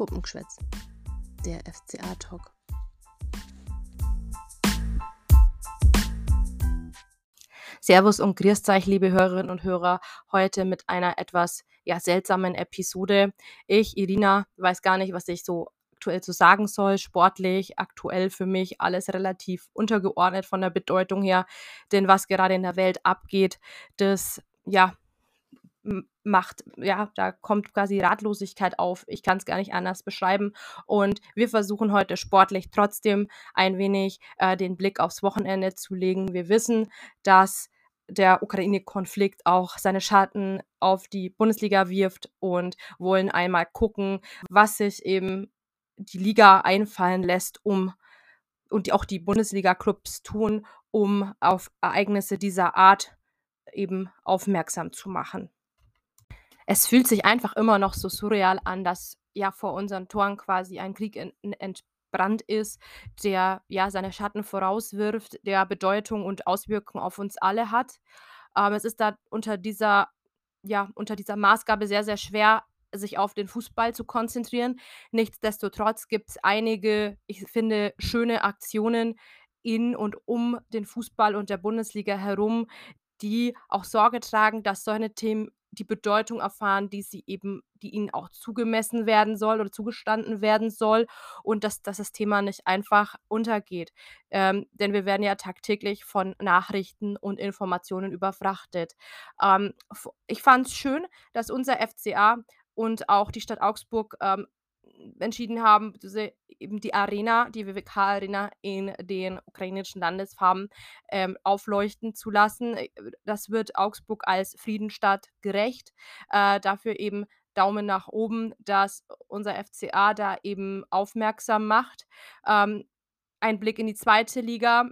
Puppengeschwätz, der FCA-Talk. Servus und grüßt euch, liebe Hörerinnen und Hörer, heute mit einer etwas ja, seltsamen Episode. Ich, Irina, weiß gar nicht, was ich so aktuell zu sagen soll. Sportlich, aktuell für mich alles relativ untergeordnet von der Bedeutung her. Denn was gerade in der Welt abgeht, das ja macht, ja, da kommt quasi Ratlosigkeit auf. Ich kann es gar nicht anders beschreiben. Und wir versuchen heute sportlich trotzdem ein wenig äh, den Blick aufs Wochenende zu legen. Wir wissen, dass der Ukraine-Konflikt auch seine Schatten auf die Bundesliga wirft und wollen einmal gucken, was sich eben die Liga einfallen lässt, um und auch die Bundesliga-Clubs tun, um auf Ereignisse dieser Art eben aufmerksam zu machen es fühlt sich einfach immer noch so surreal an, dass ja vor unseren Toren quasi ein Krieg entbrannt ist, der ja seine Schatten vorauswirft, der Bedeutung und Auswirkungen auf uns alle hat. Ähm, es ist da unter dieser, ja, unter dieser Maßgabe sehr, sehr schwer, sich auf den Fußball zu konzentrieren. Nichtsdestotrotz gibt es einige, ich finde, schöne Aktionen in und um den Fußball und der Bundesliga herum, die auch Sorge tragen, dass solche Themen die Bedeutung erfahren, die sie eben die ihnen auch zugemessen werden soll oder zugestanden werden soll und dass, dass das Thema nicht einfach untergeht. Ähm, denn wir werden ja tagtäglich von Nachrichten und Informationen überfrachtet. Ähm, ich fand es schön, dass unser FCA und auch die Stadt Augsburg ähm, entschieden haben, diese, eben die Arena, die WWK-Arena in den ukrainischen Landesfarben ähm, aufleuchten zu lassen. Äh, das wird Augsburg als Friedenstadt gerecht. Äh, dafür eben Daumen nach oben, dass unser FCA da eben aufmerksam macht. Ähm, ein Blick in die zweite Liga.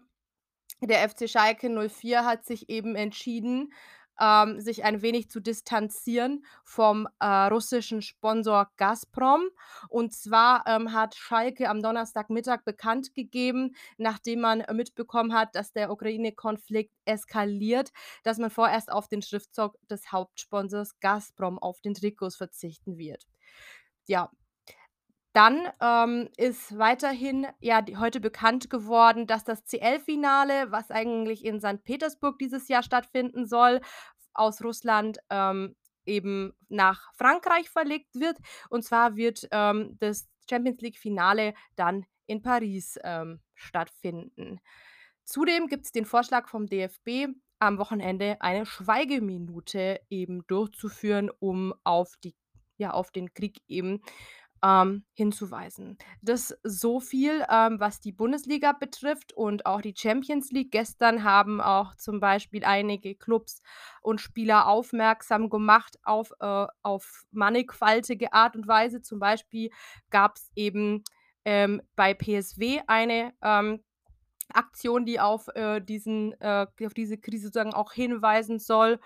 Der FC Schalke 04 hat sich eben entschieden, ähm, sich ein wenig zu distanzieren vom äh, russischen Sponsor Gazprom. Und zwar ähm, hat Schalke am Donnerstagmittag bekannt gegeben, nachdem man mitbekommen hat, dass der Ukraine-Konflikt eskaliert, dass man vorerst auf den Schriftzug des Hauptsponsors Gazprom auf den Trikots verzichten wird. Ja, dann ähm, ist weiterhin ja die, heute bekannt geworden, dass das CL-Finale, was eigentlich in St. Petersburg dieses Jahr stattfinden soll, aus Russland ähm, eben nach Frankreich verlegt wird. Und zwar wird ähm, das Champions League-Finale dann in Paris ähm, stattfinden. Zudem gibt es den Vorschlag vom DFB, am Wochenende eine Schweigeminute eben durchzuführen, um auf die ja auf den Krieg eben ähm, hinzuweisen. Das so viel, ähm, was die Bundesliga betrifft und auch die Champions League. Gestern haben auch zum Beispiel einige Clubs und Spieler aufmerksam gemacht auf, äh, auf mannigfaltige Art und Weise. Zum Beispiel gab es eben ähm, bei PSW eine ähm, Aktion, die auf, äh, diesen, äh, auf diese Krise sozusagen auch hinweisen soll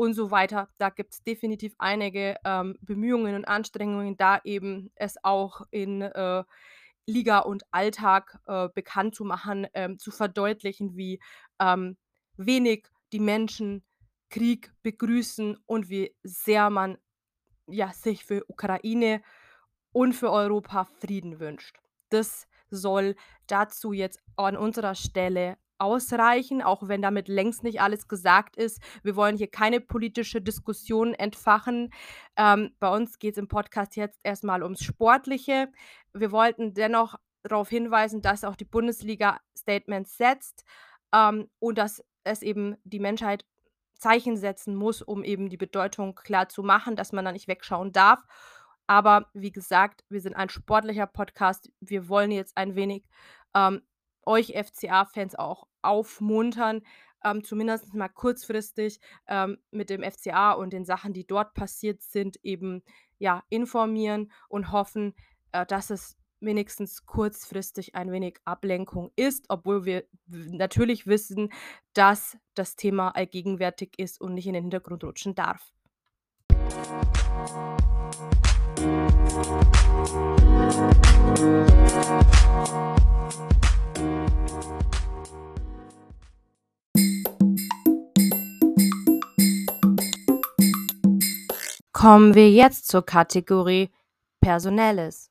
und so weiter. Da gibt es definitiv einige ähm, Bemühungen und Anstrengungen, da eben es auch in äh, Liga und Alltag äh, bekannt zu machen, ähm, zu verdeutlichen, wie ähm, wenig die Menschen Krieg begrüßen und wie sehr man ja, sich für Ukraine und für Europa Frieden wünscht. Das soll dazu jetzt an unserer Stelle ausreichen, auch wenn damit längst nicht alles gesagt ist. Wir wollen hier keine politische Diskussion entfachen. Ähm, bei uns geht es im Podcast jetzt erstmal ums Sportliche. Wir wollten dennoch darauf hinweisen, dass auch die Bundesliga Statements setzt ähm, und dass es eben die Menschheit Zeichen setzen muss, um eben die Bedeutung klar zu machen, dass man da nicht wegschauen darf. Aber wie gesagt, wir sind ein sportlicher Podcast. Wir wollen jetzt ein wenig ähm, euch FCA-Fans auch aufmuntern, ähm, zumindest mal kurzfristig ähm, mit dem FCA und den Sachen, die dort passiert sind, eben ja informieren und hoffen, äh, dass es wenigstens kurzfristig ein wenig Ablenkung ist, obwohl wir natürlich wissen, dass das Thema allgegenwärtig ist und nicht in den Hintergrund rutschen darf. Kommen wir jetzt zur Kategorie Personelles.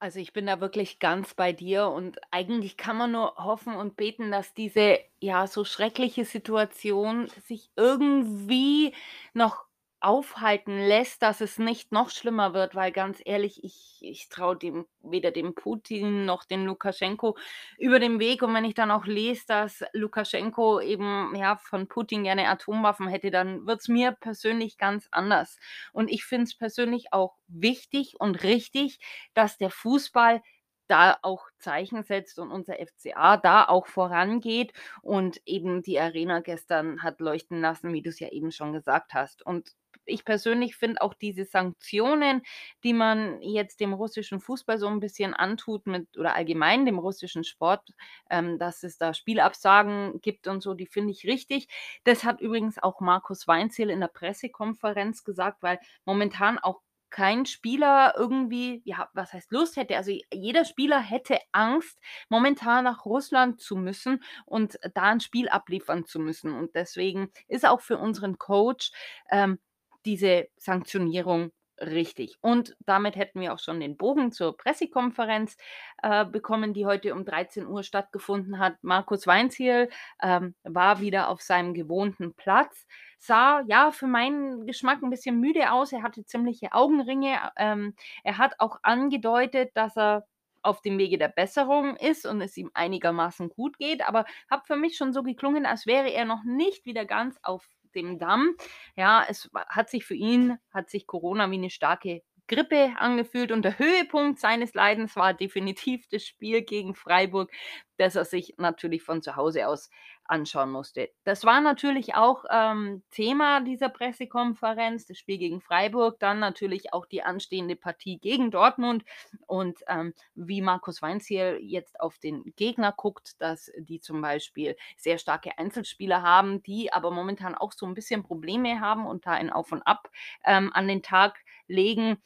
Also, ich bin da wirklich ganz bei dir und eigentlich kann man nur hoffen und beten, dass diese, ja, so schreckliche Situation sich irgendwie noch aufhalten lässt, dass es nicht noch schlimmer wird, weil ganz ehrlich, ich ich traue dem weder dem Putin noch dem Lukaschenko über den Weg und wenn ich dann auch lese, dass Lukaschenko eben, ja, von Putin gerne Atomwaffen hätte, dann wird's mir persönlich ganz anders. Und ich finde es persönlich auch wichtig und richtig, dass der Fußball da auch Zeichen setzt und unser FCA da auch vorangeht und eben die Arena gestern hat leuchten lassen, wie du's ja eben schon gesagt hast. Und ich persönlich finde auch diese Sanktionen, die man jetzt dem russischen Fußball so 'n bisschen antut mit oder allgemein dem russischen Sport, ähm, dass es da Spielabsagen gibt und so, die finde ich richtig. Das hat übrigens auch Markus Weinzierl in der Pressekonferenz gesagt, weil momentan auch kein Spieler irgendwie ja, was heißt Lust hätte? Also, jeder Spieler hätte Angst, momentan nach Russland zu müssen und da 'n Spiel abliefern zu müssen. Und deswegen ist auch für unseren Coach, ähm, diese Sanktionierung richtig. Und damit hätten wir auch schon den Bogen zur Pressekonferenz, äh, bekommen, die heute um 13:00 stattgefunden hat. Markus Weinzierl, ähm, war wieder auf seinem gewohnten Platz, sah, ja, für meinen Geschmack 'n bisschen müde aus. Er hatte ziemliche Augenringe. Ähm, er hat auch angedeutet, dass er auf dem Wege der Besserung ist und es ihm einigermaßen gut geht, aber hat für mich schon so geklungen, als wäre er noch nicht wieder ganz auf dem Damm. Ja, es hat sich für ihn hat sich Corona wie 'ne starke Grippe angefühlt und der Höhepunkt seines Leidens war definitiv das Spiel gegen Freiburg, das er sich natürlich von zu Hause aus anschauen musste. Das war natürlich auch, ähm, Thema dieser Pressekonferenz, das Spiel gegen Freiburg, dann natürlich auch die anstehende Partie gegen Dortmund und, ähm, wie Markus Weinzierl jetzt auf den Gegner guckt, dass die zum Beispiel sehr starke Einzelspieler haben, die aber momentan auch so 'n bisschen Probleme haben und da ein Auf und Ab, ähm, an den Tag legen.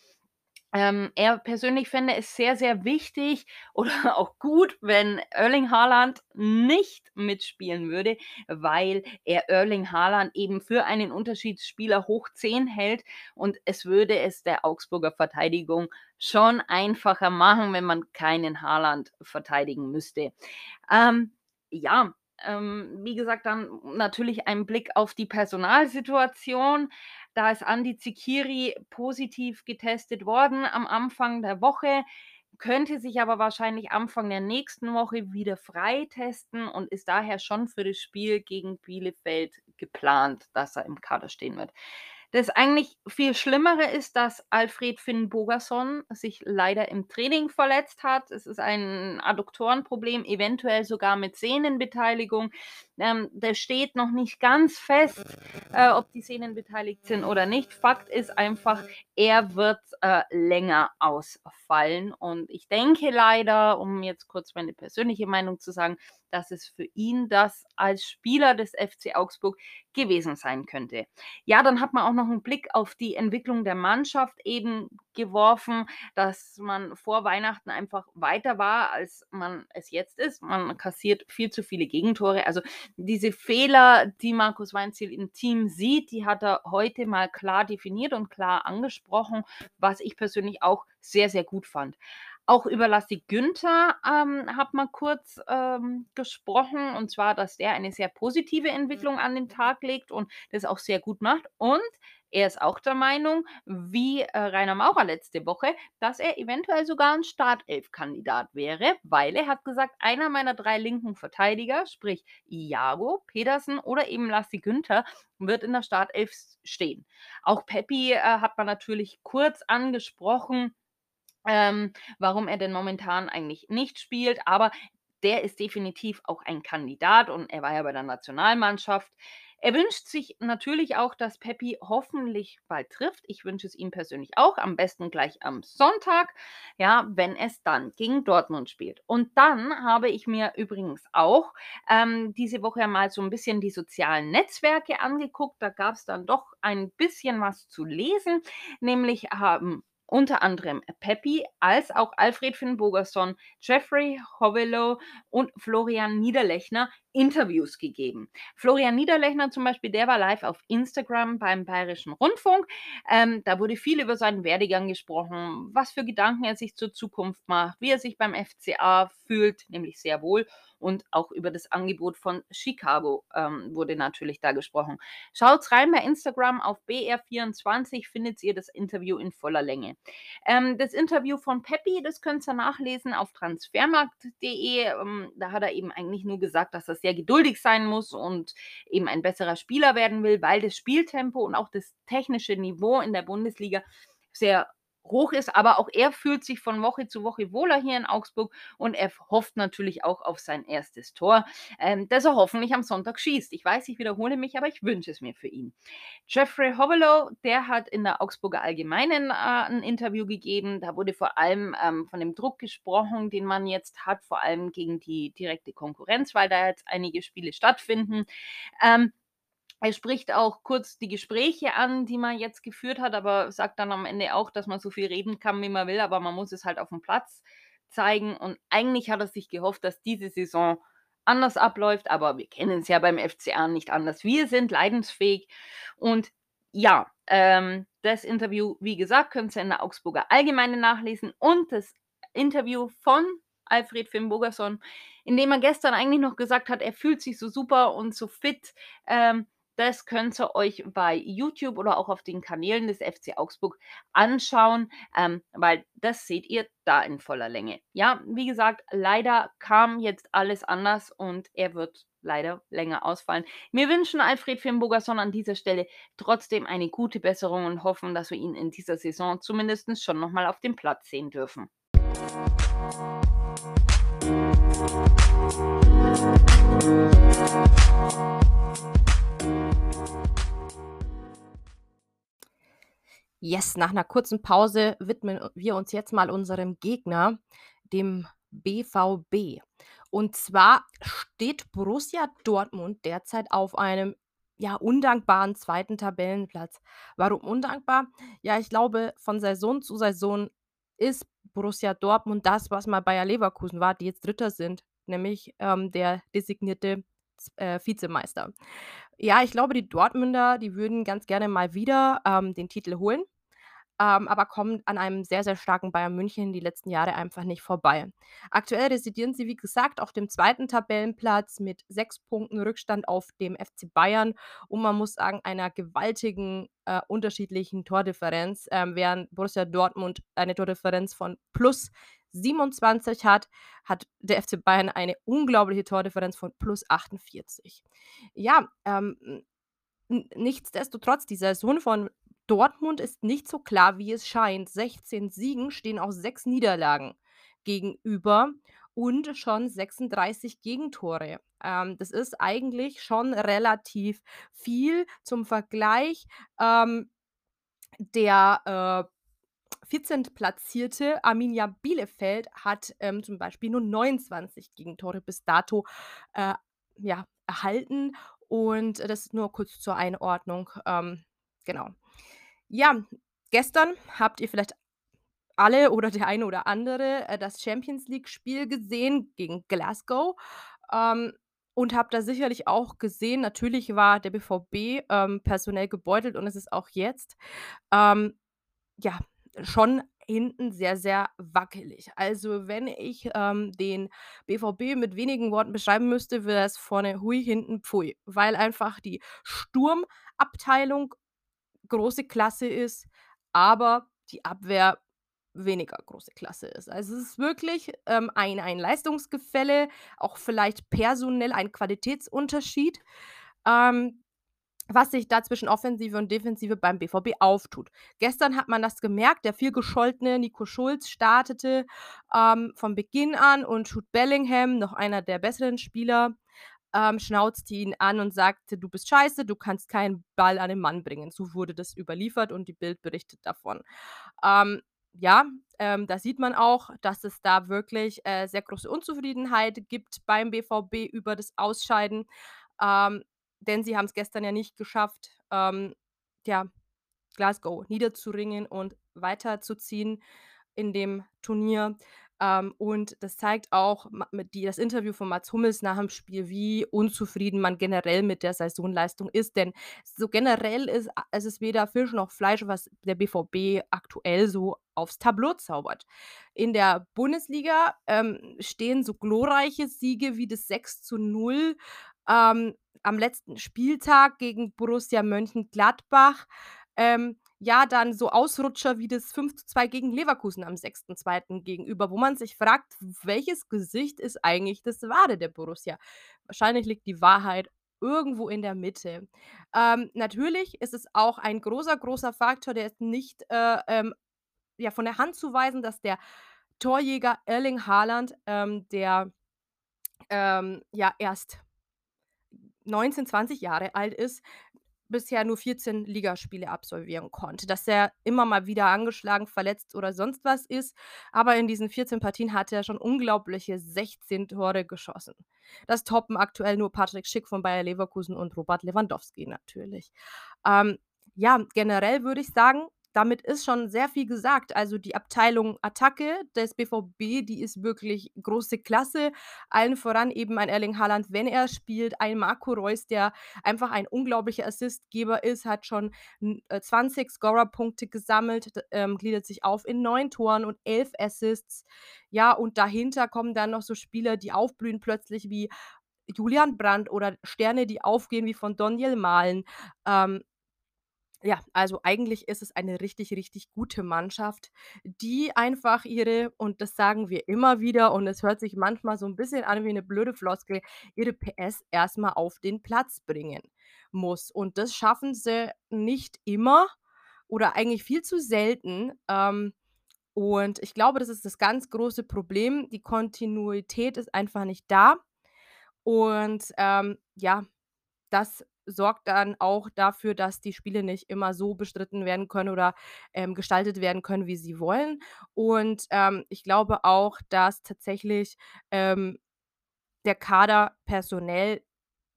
Ähm, er persönlich fände es sehr, sehr wichtig oder auch gut, wenn Erling Haaland nicht mitspielen würde, weil er Erling Haaland eben für einen Unterschiedsspieler hoch 10 hält und es würde es der Augsburger Verteidigung schon einfacher machen, wenn man keinen Haaland verteidigen müsste. Ähm, ja, ähm, wie gesagt, dann natürlich ein Blick auf die Personalsituation. Da ist Andi Zikiri positiv getestet worden am Anfang der Woche, könnte sich aber wahrscheinlich Anfang der nächsten Woche wieder freitesten und ist daher schon für das Spiel gegen Bielefeld geplant, dass er im Kader stehen wird. Das eigentlich viel Schlimmere ist, dass Alfred Finnbogason sich leider im Training verletzt hat. Es ist ein Adduktorenproblem, eventuell sogar mit Sehnenbeteiligung. Ähm, das steht noch nicht ganz fest, äh, ob die Sehnen beteiligt sind oder nicht. Fakt ist einfach, er wird, äh, länger ausfallen und ich denke leider, um jetzt kurz meine persönliche Meinung zu sagen, dass es für ihn das als Spieler des FC Augsburg gewesen sein könnte. Ja, dann hat man auch noch 'n Blick auf die Entwicklung der Mannschaft eben geworfen, dass man vor Weihnachten einfach weiter war, als man es jetzt ist. Man kassiert viel zu viele Gegentore. Also, diese Fehler, die Markus Weinzierl im Team sieht, die hat er heute mal klar definiert und klar angesprochen, was ich persönlich auch sehr, sehr gut fand. Auch über Lassi Günther, ähm, hat man kurz, ähm, gesprochen, und zwar, dass der eine sehr positive Entwicklung an den Tag legt und das auch sehr gut macht. Und er ist auch der Meinung, wie, äh, Rainer Maurer letzte Woche, dass er eventuell sogar 'n Startelfkandidat wäre, weil er hat gesagt: „Einer meiner 3 linken Verteidiger, sprich Iago, Pedersen oder eben Lassi Günther, wird in der Startelf stehen.“ Auch Pepi, äh, hat man natürlich kurz angesprochen, ähm, warum er denn momentan eigentlich nicht spielt, aber der ist definitiv auch ein Kandidat und er war ja bei der Nationalmannschaft. Er wünscht sich natürlich auch, dass Pepi hoffentlich bald trifft. Ich wünsche es ihm persönlich auch, am besten gleich am Sonntag, ja, wenn es dann gegen Dortmund spielt. Und dann habe ich mir übrigens auch, ähm, diese Woche mal so 'n bisschen die sozialen Netzwerke angeguckt. Da gab's dann doch ein bisschen was zu lesen, nämlich haben unter anderem Pepi als auch Alfred Finnbogason, Jeffrey Hovelow und Florian Niederlechner Interviews gegeben. Florian Niederlechner zum Beispiel, der war live auf Instagram beim Bayerischen Rundfunk. Ähm, da wurde viel über seinen Werdegang gesprochen, was für Gedanken er sich zur Zukunft macht, wie er sich beim FCA fühlt, nämlich sehr wohl und auch über das Angebot von Chicago ähm, wurde natürlich da gesprochen. Schaut rein bei Instagram auf BR24, findet ihr das Interview in voller Länge. Ähm, das Interview von Peppi, das könnt ihr nachlesen auf transfermarkt.de. Ähm, da hat er eben eigentlich nur gesagt, dass er sehr geduldig sein muss und eben ein besserer Spieler werden will, weil das Spieltempo und auch das technische Niveau in der Bundesliga sehr hoch ist, aber auch er fühlt sich von Woche zu Woche wohler hier in Augsburg und er hofft natürlich auch auf sein erstes Tor, ähm, das er hoffentlich am Sonntag schießt. Ich weiß, ich wiederhole mich, aber ich wünsche es mir für ihn. Jeffrey Hovelow, der hat in der Augsburger Allgemeinen äh, ein Interview gegeben. Da wurde vor allem ähm, von dem Druck gesprochen, den man jetzt hat, vor allem gegen die direkte Konkurrenz, weil da jetzt einige Spiele stattfinden. Ähm, er spricht auch kurz die Gespräche an, die man jetzt geführt hat, aber sagt dann am Ende auch, dass man so viel reden kann, wie man will, aber man muss es halt auf dem Platz zeigen. Und eigentlich hat er sich gehofft, dass diese Saison anders abläuft, aber wir kennen es ja beim FCA nicht anders. Wir sind leidensfähig und ja, ähm, das Interview, wie gesagt, könnt ihr in der Augsburger Allgemeine nachlesen und das Interview von Alfred Finn-Bogerson, in dem er gestern eigentlich noch gesagt hat, er fühlt sich so super und so fit. Ähm, das könnt ihr euch bei YouTube oder auch auf den Kanälen des FC Augsburg anschauen, ähm, weil das seht ihr da in voller Länge. Ja, wie gesagt, leider kam jetzt alles anders und er wird leider länger ausfallen. Wir wünschen Alfred Firnburgerson an dieser Stelle trotzdem eine gute Besserung und hoffen, dass wir ihn in dieser Saison zumindest schon nochmal auf dem Platz sehen dürfen. Yes, nach einer kurzen Pause widmen wir uns jetzt mal unserem Gegner, dem BVB. Und zwar steht Borussia Dortmund derzeit auf einem ja, undankbaren zweiten Tabellenplatz. Warum undankbar? Ja, ich glaube, von Saison zu Saison ist Borussia Dortmund das, was mal Bayer Leverkusen war, die jetzt Dritter sind, nämlich ähm, der designierte äh, Vizemeister. Ja, ich glaube, die Dortmunder, die würden ganz gerne mal wieder ähm, den Titel holen, ähm, aber kommen an einem sehr, sehr starken Bayern München die letzten Jahre einfach nicht vorbei. Aktuell residieren sie, wie gesagt, auf dem zweiten Tabellenplatz mit sechs Punkten Rückstand auf dem FC Bayern und man muss sagen, einer gewaltigen äh, unterschiedlichen Tordifferenz, ähm, während Borussia Dortmund eine Tordifferenz von plus 27 hat, hat der FC Bayern eine unglaubliche Tordifferenz von plus 48. Ja, ähm, nichtsdestotrotz, die Saison von Dortmund ist nicht so klar, wie es scheint. 16 Siegen stehen auch 6 Niederlagen gegenüber und schon 36 Gegentore. Ähm, das ist eigentlich schon relativ viel. Zum Vergleich, ähm, der äh, 14. platzierte Arminia Bielefeld hat ähm, zum Beispiel nur 29 Gegentore bis dato äh, ja, erhalten. Und das nur kurz zur Einordnung. Ähm, genau. Ja, gestern habt ihr vielleicht alle oder der eine oder andere äh, das Champions League-Spiel gesehen gegen Glasgow. Ähm, und habt da sicherlich auch gesehen, natürlich war der BVB ähm, personell gebeutelt und es ist auch jetzt. Ähm, ja, schon hinten sehr, sehr wackelig. Also, wenn ich, ähm, den BVB mit wenigen Worten beschreiben müsste, wäre es vorne hui, hinten pfui, weil einfach die Sturmabteilung große Klasse ist, aber die Abwehr weniger große Klasse ist. Also, es ist wirklich, ähm, ein ein Leistungsgefälle, auch vielleicht personell ein Qualitätsunterschied. Ähm was sich da zwischen Offensive und Defensive beim BVB auftut. Gestern hat man das gemerkt, der viel gescholtene Nico Schulz startete ähm, von Beginn an und Jude Bellingham, noch einer der besseren Spieler, ähm, schnauzte ihn an und sagte, du bist scheiße, du kannst keinen Ball an den Mann bringen. So wurde das überliefert und die Bild berichtet davon. Ähm, ja, ähm, da sieht man auch, dass es da wirklich äh, sehr große Unzufriedenheit gibt beim BVB über das Ausscheiden. Ähm, denn sie haben es gestern ja nicht geschafft, ähm, ja, Glasgow niederzuringen und weiterzuziehen in dem Turnier. Ähm, und das zeigt auch die das Interview von Mats Hummels nach dem Spiel, wie unzufrieden man generell mit der Saisonleistung ist. Denn so generell ist es ist weder Fisch noch Fleisch, was der BVB aktuell so aufs Tableau zaubert. In der Bundesliga, ähm, stehen so glorreiche Siege wie das 6:0, ähm, am letzten Spieltag gegen Borussia Mönchengladbach. Ähm, ja, dann so Ausrutscher wie das 5:2 gegen Leverkusen am 6.2. gegenüber, wo man sich fragt: „W welches Gesicht ist eigentlich das wahre der Borussia?“ Wahrscheinlich liegt die Wahrheit irgendwo in der Mitte. Ähm, natürlich ist es auch ein großer, großer Faktor, der ist nicht, äh, ähm, ja, von der Hand zu weisen, dass der Torjäger Erling Haaland, ähm, der, ähm, ja erst 19, 20 Jahre alt ist, bisher nur 14 Ligaspiele absolvieren konnte. Dass er immer mal wieder angeschlagen, verletzt oder sonst was ist, aber in diesen 14 Partien hat er schon unglaubliche 16 Tore geschossen. Das toppen aktuell nur Patrick Schick von Bayer Leverkusen und Robert Lewandowski natürlich. Ähm, ja, generell würde ich sagen, damit ist schon sehr viel gesagt. Also, die Abteilung Attacke des BVB, die ist wirklich große Klasse. Allen voran eben ein Erling Haaland, wenn er spielt, ein Marco Reus, der einfach ein unglaublicher Assistgeber ist, hat schon n äh, 20 Scorerpunkte gesammelt, ähm, gliedert sich auf in 9 Toren und 11 Assists. Ja, und dahinter kommen dann noch so Spieler, die aufblühen plötzlich wie Julian Brandt oder Sterne, die aufgehen wie von Donyell Malen. Ähm, ja, also eigentlich ist es eine richtig, richtig gute Mannschaft, die einfach ihre und das sagen wir immer wieder und es hört sich manchmal so 'n bisschen an wie 'ne blöde Floskel, ihre PS erst mal auf den Platz bringen muss. Und das schaffen sie nicht immer oder eigentlich viel zu selten. Ähm, und ich glaube, das ist das ganz große Problem. Die Kontinuität ist einfach nicht da. Und, ähm, ja, das sorgt dann auch dafür, dass die Spiele nicht immer so bestritten werden können oder, ähm, gestaltet werden können, wie sie wollen. Und, ähm, ich glaube auch, dass tatsächlich, ähm, der Kader personell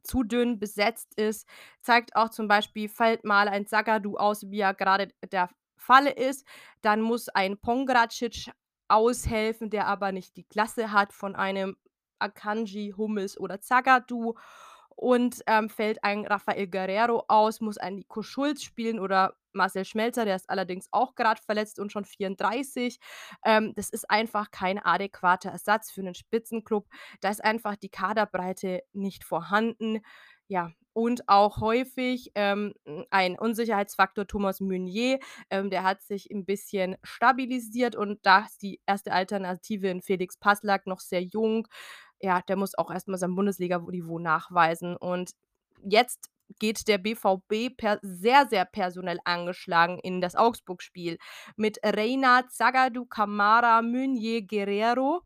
zu dünn besetzt ist. Zeigt auch zum Beispiel, fällt mal ein Zagadou aus, wie ja grade der Fall ist, dann muss ein Pongracic aushelfen, der aber nicht die Klasse hat von einem Akanji, Hummels oder Zagadou. Und, ähm, fällt ein Rafael Guerreiro aus, muss ein Nico Schulz spielen oder Marcel Schmelzer, der ist allerdings auch grad verletzt und schon 34. Ähm, das ist einfach kein adäquater Ersatz für 'nen Spitzenklub. Da ist einfach die Kaderbreite nicht vorhanden. Ja, und auch häufig, ähm, hm, ein Unsicherheitsfaktor Thomas Meunier, ähm, der hat sich 'n bisschen stabilisiert und da ist die 1. Alternative in Felix Passlack noch sehr jung. Ja, der muss auch erst mal sein Bundesliga-Niveau nachweisen. Und jetzt geht der BVB per sehr, sehr personell angeschlagen in das Augsburg-Spiel. Mit Reina, Zagadou, Kamara, Meunier, Guerreiro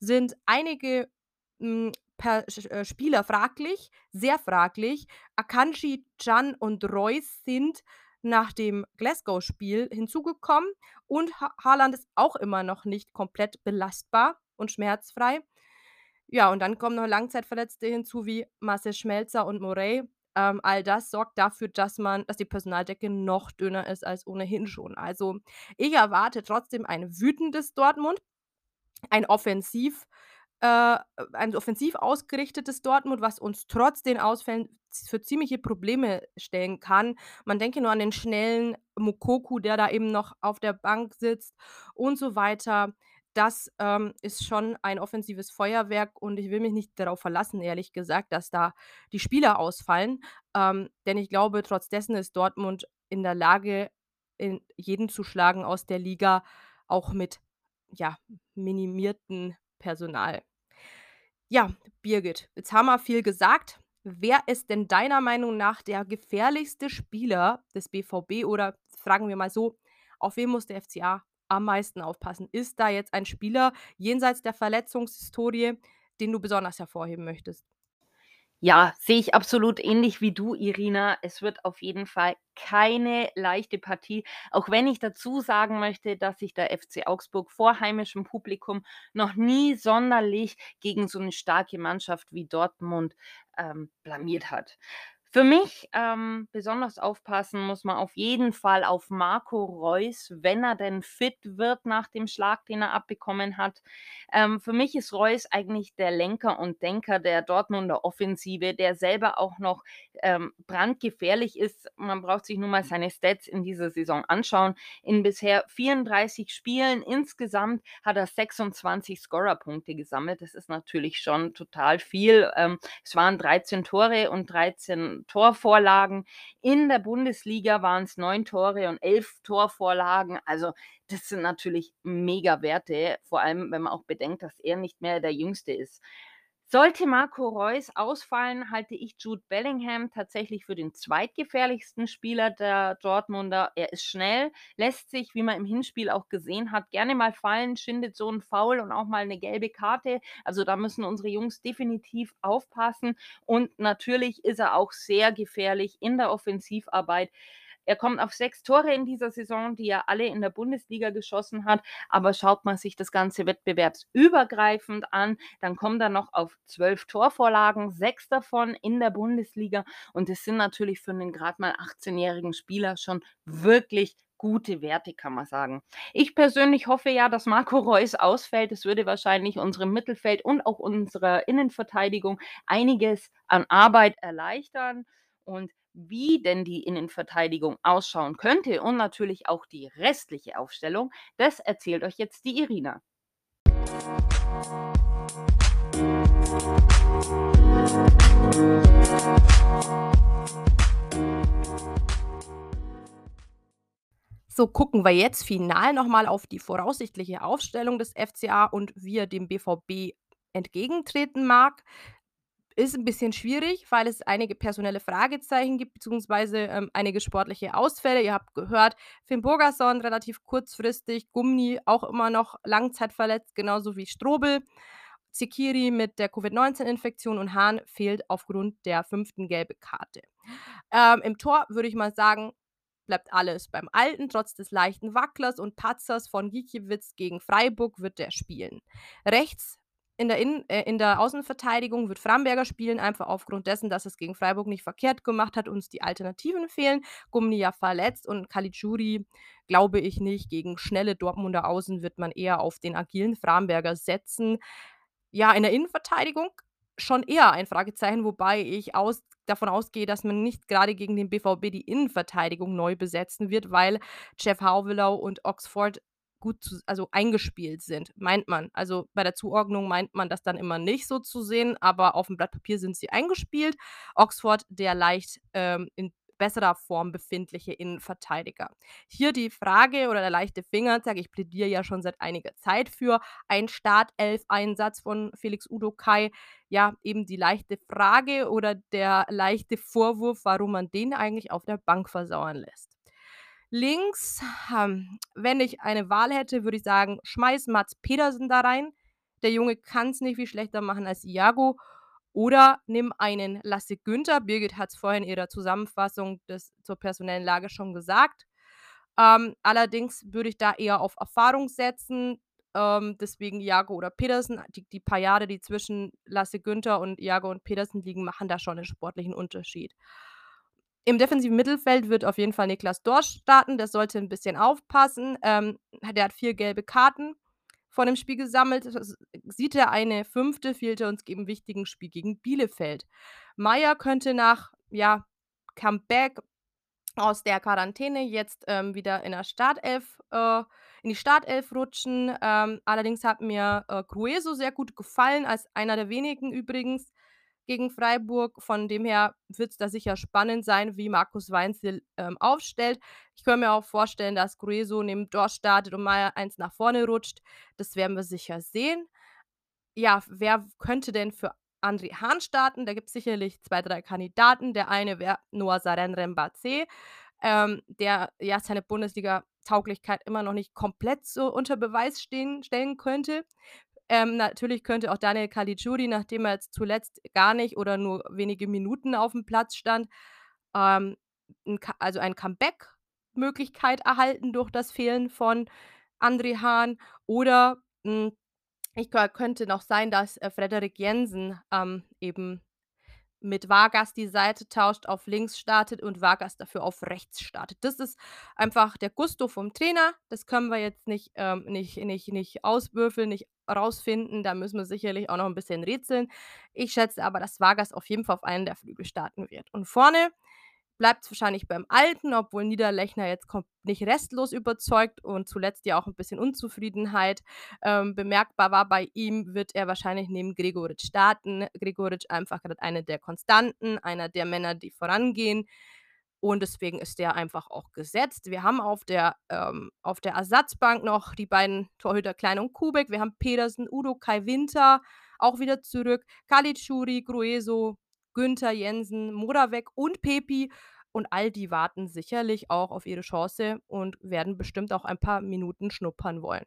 sind einige, hm, per äh, Spieler fraglich, sehr fraglich. Akanji, Can und Reus sind nach dem Glasgow-Spiel hinzugekommen und Ha Haaland ist auch immer noch nicht komplett belastbar und schmerzfrei. Ja, und dann kommen noch Langzeitverletzte hinzu wie Marcel Schmelzer und Morey. Ähm, all das sorgt dafür, dass man dass die Personaldecke noch dünner ist als ohnehin schon. Also, ich erwarte trotzdem ein wütendes Dortmund, ein offensiv äh, ein offensiv ausgerichtetes Dortmund, was uns trotz den Ausfällen für ziemliche Probleme stellen kann. Man denke nur an den schnellen Moukoko, der da eben noch auf der Bank sitzt und so weiter. Das, ähm, ist schon ein offensives Feuerwerk und ich will mich nicht darauf verlassen, ehrlich gesagt, dass da die Spieler ausfallen. Ähm, denn ich glaube, trotz dessen ist Dortmund in der Lage, in jeden zu schlagen aus der Liga, auch mit, ja, minimierten Personal. Ja, Birgit, jetzt haben wir viel gesagt. Wer ist denn deiner Meinung nach der gefährlichste Spieler des BVB oder fragen wir mal so: Auf wen muss der FCA am meisten aufpassen? Ist da jetzt ein Spieler jenseits der Verletzungshistorie, den du besonders hervorheben möchtest? Ja, sehe ich absolut ähnlich wie du, Irina. Es wird auf jeden Fall keine leichte Partie, auch wenn ich dazu sagen möchte, dass sich der FC Augsburg vor heimischem Publikum noch nie sonderlich gegen so 'ne starke Mannschaft wie Dortmund, ähm, blamiert hat. Für mich, ähm, besonders aufpassen muss man auf jeden Fall auf Marco Reus, wenn er denn fit wird nach dem Schlag, den er abbekommen hat. Ähm, für mich ist Reus eigentlich der Lenker und Denker der Dortmunder Offensive, der selber auch noch, ähm, brandgefährlich ist. Man braucht sich nur mal seine Stats in dieser Saison anschauen. In bisher 34 Spielen insgesamt hat er 26 Scorerpunkte gesammelt. Das ist natürlich schon total viel. Ähm, es waren 13 Tore und 13 Torvorlagen. In der Bundesliga waren es neun Tore und elf Torvorlagen. Also das sind natürlich mega Werte, vor allem wenn man auch bedenkt, dass er nicht mehr der Jüngste ist. Sollte Marco Reus ausfallen, halte ich Jude Bellingham tatsächlich für den zweitgefährlichsten Spieler der Dortmunder. Er ist schnell, lässt sich, wie man im Hinspiel auch gesehen hat, gerne mal fallen, schindet so ein Foul und auch mal eine gelbe Karte. Also da müssen unsere Jungs definitiv aufpassen. Und natürlich ist er auch sehr gefährlich in der Offensivarbeit. Er kommt auf sechs Tore in dieser Saison, die er alle in der Bundesliga geschossen hat. Aber schaut man sich das Ganze wettbewerbsübergreifend an, dann kommt er noch auf zwölf Torvorlagen, sechs davon in der Bundesliga. Und das sind natürlich für einen gerade mal 18-jährigen Spieler schon wirklich gute Werte, kann man sagen. Ich persönlich hoffe ja, dass Marco Reus ausfällt. Es würde wahrscheinlich unserem Mittelfeld und auch unserer Innenverteidigung einiges an Arbeit erleichtern. Und wie denn die Innenverteidigung ausschauen könnte und natürlich auch die restliche Aufstellung, das erzählt euch jetzt die Irina. So, gucken wir jetzt final nochmal auf die voraussichtliche Aufstellung des FCA und wie er dem BVB entgegentreten mag. Ist ein bisschen schwierig, weil es einige personelle Fragezeichen gibt, beziehungsweise, ähm, einige sportliche Ausfälle. Ihr habt gehört, Finn Burgerson relativ kurzfristig, Gumni auch immer noch langzeitverletzt, genauso wie Strobel. Zekiri mit der Covid-19-Infektion und Hahn fehlt aufgrund der fünften gelbe Karte. Ähm, Im Tor würde ich mal sagen, bleibt alles beim Alten. Trotz des leichten Wacklers und Patzers von Gikiewicz gegen Freiburg wird der spielen. Rechts in der, Innen äh, in der Außenverteidigung wird Framberger spielen, einfach aufgrund dessen, dass es gegen Freiburg nicht verkehrt gemacht hat, uns die Alternativen fehlen. Gumni ja verletzt und Caligiuri glaube ich nicht. Gegen schnelle Dortmunder Außen wird man eher auf den agilen Framberger setzen. Ja, in der Innenverteidigung schon eher ein Fragezeichen, wobei ich aus davon ausgehe, dass man nicht gerade gegen den BVB die Innenverteidigung neu besetzen wird, weil Jeff Hauwelau und Oxford gut zu also eingespielt sind, meint man. Also, bei der Zuordnung meint man das dann immer nicht so zu sehen, aber auf dem Blatt Papier sind sie eingespielt. Oxford, der leicht, ähm, in besserer Form befindliche Innenverteidiger. Hier die Frage oder der leichte Fingerzeig, ich plädiere ja schon seit einiger Zeit für einen Startelf-Einsatz von Felix Udokai. Ja, eben die leichte Frage oder der leichte Vorwurf, warum man den eigentlich auf der Bank versauern lässt. Links, hm, wenn ich eine Wahl hätte, würde ich sagen, schmeiß Mats Pedersen da rein. Der Junge kann es nicht viel schlechter machen als Iago. Oder nimm einen Lasse Günther. Birgit hat es vorhin in ihrer Zusammenfassung des zur personellen Lage schon gesagt. Ähm, allerdings würde ich da eher auf Erfahrung setzen. Ähm, deswegen Iago oder Pedersen. Die die paar Jahre, die zwischen Lasse Günther und Iago und Pedersen liegen, machen da schon einen sportlichen Unterschied. Im defensiven Mittelfeld wird auf jeden Fall Niklas Dorsch starten. Der sollte 'n bisschen aufpassen. Ähm, der hat 4 gelbe Karten vor dem Spiel gesammelt. Sieht er eine 5., fehlt er uns im wichtigen Spiel gegen Bielefeld. Maier könnte nach, ja, Comeback aus der Quarantäne jetzt, ähm, wieder in der Startelf äh, in die Startelf rutschen. Ähm, allerdings hat mir, äh, Grueso sehr gut gefallen, als einer der wenigen übrigens gegen Freiburg. Von dem her wird es da sicher spannend sein, wie Markus Weinzierl, ähm, aufstellt. Ich kann mir auch vorstellen, dass Grueso neben Dorsch startet und Maier eins nach vorne rutscht. Das werden wir sicher sehen. Ja, wer könnte denn für André Hahn starten? Da gibt's sicherlich 2, 3 Kandidaten. Der eine wäre Noah Saren Rembaze, ähm, der ja seine Bundesliga-Tauglichkeit immer noch nicht komplett so unter Beweis stehen stellen könnte. Ähm, natürlich könnte auch Daniel Caligiuri, nachdem er jetzt zuletzt gar nicht oder nur wenige Minuten auf dem Platz stand, ähm, 'n Ka also ein Comeback-Möglichkeit erhalten durch das Fehlen von André Hahn oder, hm, ich könnte noch sein, dass, äh, Frederik Jensen, ähm, eben mit Vargas die Seite tauscht, auf links startet und Vargas dafür auf rechts startet. Das ist einfach der Gusto vom Trainer. Das können wir jetzt nicht, ähm, nicht, nicht, nicht auswürfeln, nicht rausfinden. Da müssen wir sicherlich auch noch ein bisschen rätseln. Ich schätze aber, dass Vargas auf jeden Fall auf einen der Flügel starten wird. Und vorne bleibt es wahrscheinlich beim Alten, obwohl Niederlechner jetzt nicht restlos überzeugt und zuletzt ja auch ein bisschen Unzufriedenheit ähm, bemerkbar war bei ihm, wird er wahrscheinlich neben Gregoritsch starten. Gregoritsch einfach gerade eine der Konstanten, einer der Männer, die vorangehen. Und deswegen ist der einfach auch gesetzt. Wir haben auf der, ähm, auf der Ersatzbank noch die beiden Torhüter Klein und Kubek. Wir haben Pedersen, Udo, Kai Winter auch wieder zurück. Kalitschuri, Grueso, Günther, Jensen, Moravec und Pepi. Und all die warten sicherlich auch auf ihre Chance und werden bestimmt auch ein paar Minuten schnuppern wollen.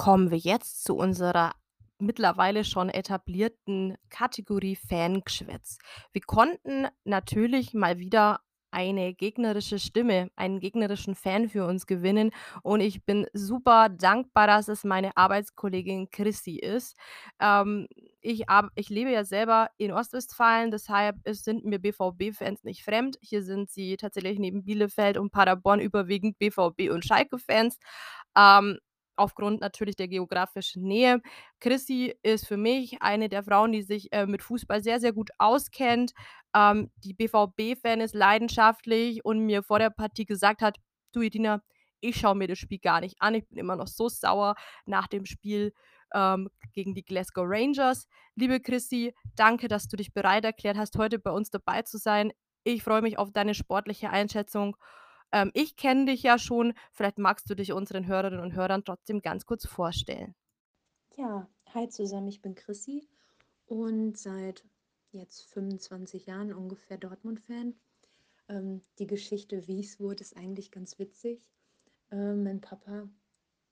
Kommen wir jetzt zu unserer mittlerweile schon etablierten Kategorie Fangeschwätz. Wir konnten natürlich mal wieder eine gegnerische Stimme, einen gegnerischen Fan für uns gewinnen. Und ich bin super dankbar, dass es meine Arbeitskollegin Chrissy ist. Ähm, ich, ich lebe ja selber in Ostwestfalen, deshalb sind mir BVB-Fans nicht fremd. Hier sind sie tatsächlich neben Bielefeld und Paderborn überwiegend BVB- und Schalke-Fans. Ähm, aufgrund natürlich der geografischen Nähe. Chrissy ist für mich eine der Frauen, die sich äh, mit Fußball sehr, sehr gut auskennt, ähm, die BVB-Fan ist leidenschaftlich und mir vor der Partie gesagt hat, du Edina, ich schaue mir das Spiel gar nicht an. Ich bin immer noch so sauer nach dem Spiel ähm, gegen die Glasgow Rangers. Liebe Chrissy, danke, dass du dich bereit erklärt hast, heute bei uns dabei zu sein. Ich freue mich auf deine sportliche Einschätzung ähm, ich kenne dich ja schon. Vielleicht magst du dich unseren Hörerinnen und Hörern trotzdem ganz kurz vorstellen. Ja, hi zusammen, ich bin Chrissy und seit jetzt 25 Jahren ungefähr Dortmund-Fan. Ähm, die Geschichte, wie es wurde, ist eigentlich ganz witzig. Ähm, mein Papa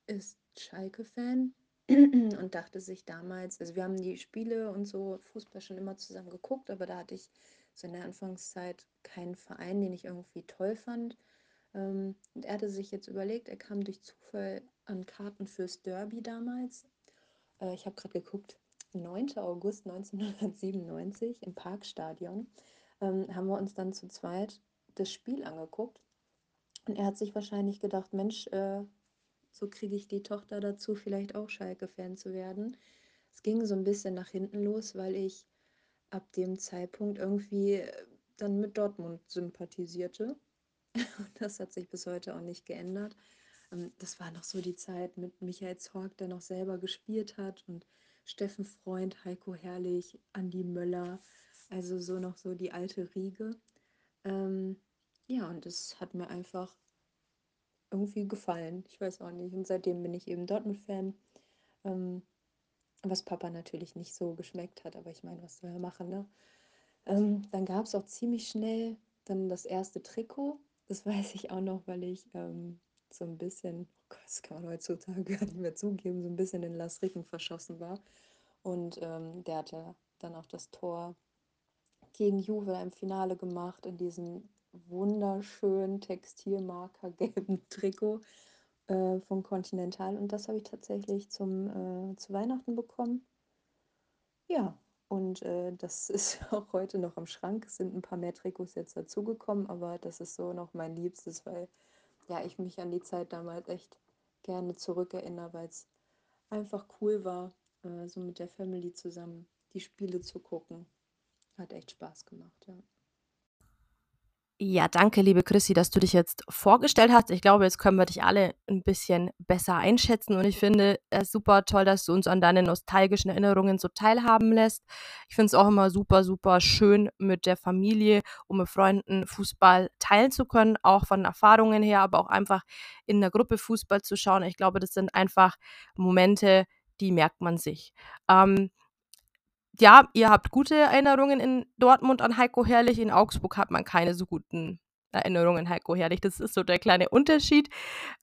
ist Schalke-Fan und dachte sich damals, also wir haben die Spiele und so Fußball schon immer zusammen geguckt, aber da hatte ich so in der Anfangszeit keinen Verein, den ich irgendwie toll fand. Ähm, und er hatte sich jetzt überlegt, er kam durch Zufall an Karten fürs Derby damals. Äh, ich habe gerade geguckt, 9. August 1997 im Parkstadion ähm, haben wir uns dann zu zweit das Spiel angeguckt. Und er hat sich wahrscheinlich gedacht, Mensch, äh, so kriege ich die Tochter dazu, vielleicht auch Schalke-Fan zu werden. Es ging so ein bisschen nach hinten los, weil ich ab dem Zeitpunkt irgendwie äh, dann mit Dortmund sympathisierte. Das hat sich bis heute auch nicht geändert. Ähm, das war noch so die Zeit mit Michael Zorg, der noch selber gespielt hat und Steffen Freund, Heiko Herrlich, Andi Möller, also so noch so die alte Riege. Ähm, ja, und es hat mir einfach irgendwie gefallen. Ich weiß auch nicht. Und seitdem bin ich eben Dortmund-Fan. Ähm, was Papa natürlich nicht so geschmeckt hat, aber ich meine, was soll er machen, ne? Ähm, dann gab es auch ziemlich schnell dann das erste Trikot das weiß ich auch noch, weil ich ähm, so ein bisschen, oh Gott, das kann man heutzutage gar nicht mehr zugeben, so ein bisschen in Las Ricken verschossen war. Und ähm, der hatte dann auch das Tor gegen Juve im Finale gemacht, in diesem wunderschönen Textilmarker gelben Trikot äh, von Continental. Und das habe ich tatsächlich zum, äh, zu Weihnachten bekommen. Ja, und äh, das ist auch heute noch im Schrank. Es sind ein paar mehr Trikots jetzt dazugekommen, aber das ist so noch mein Liebstes, weil ja, ich mich an die Zeit damals echt gerne zurückerinnere, weil es einfach cool war, äh, so mit der Family zusammen die Spiele zu gucken. Hat echt Spaß gemacht, ja. Ja, danke, liebe Chrissy, dass du dich jetzt vorgestellt hast. Ich glaube, jetzt können wir dich alle ein bisschen besser einschätzen und ich finde es super toll, dass du uns an deinen nostalgischen Erinnerungen so teilhaben lässt. Ich finde es auch immer super, super schön, mit der Familie und mit Freunden Fußball teilen zu können, auch von Erfahrungen her, aber auch einfach in der Gruppe Fußball zu schauen. Ich glaube, das sind einfach Momente, die merkt man sich. Ähm, ja, ihr habt gute Erinnerungen in Dortmund an Heiko Herrlich. In Augsburg hat man keine so guten Erinnerungen an Heiko Herrlich. Das ist so der kleine Unterschied.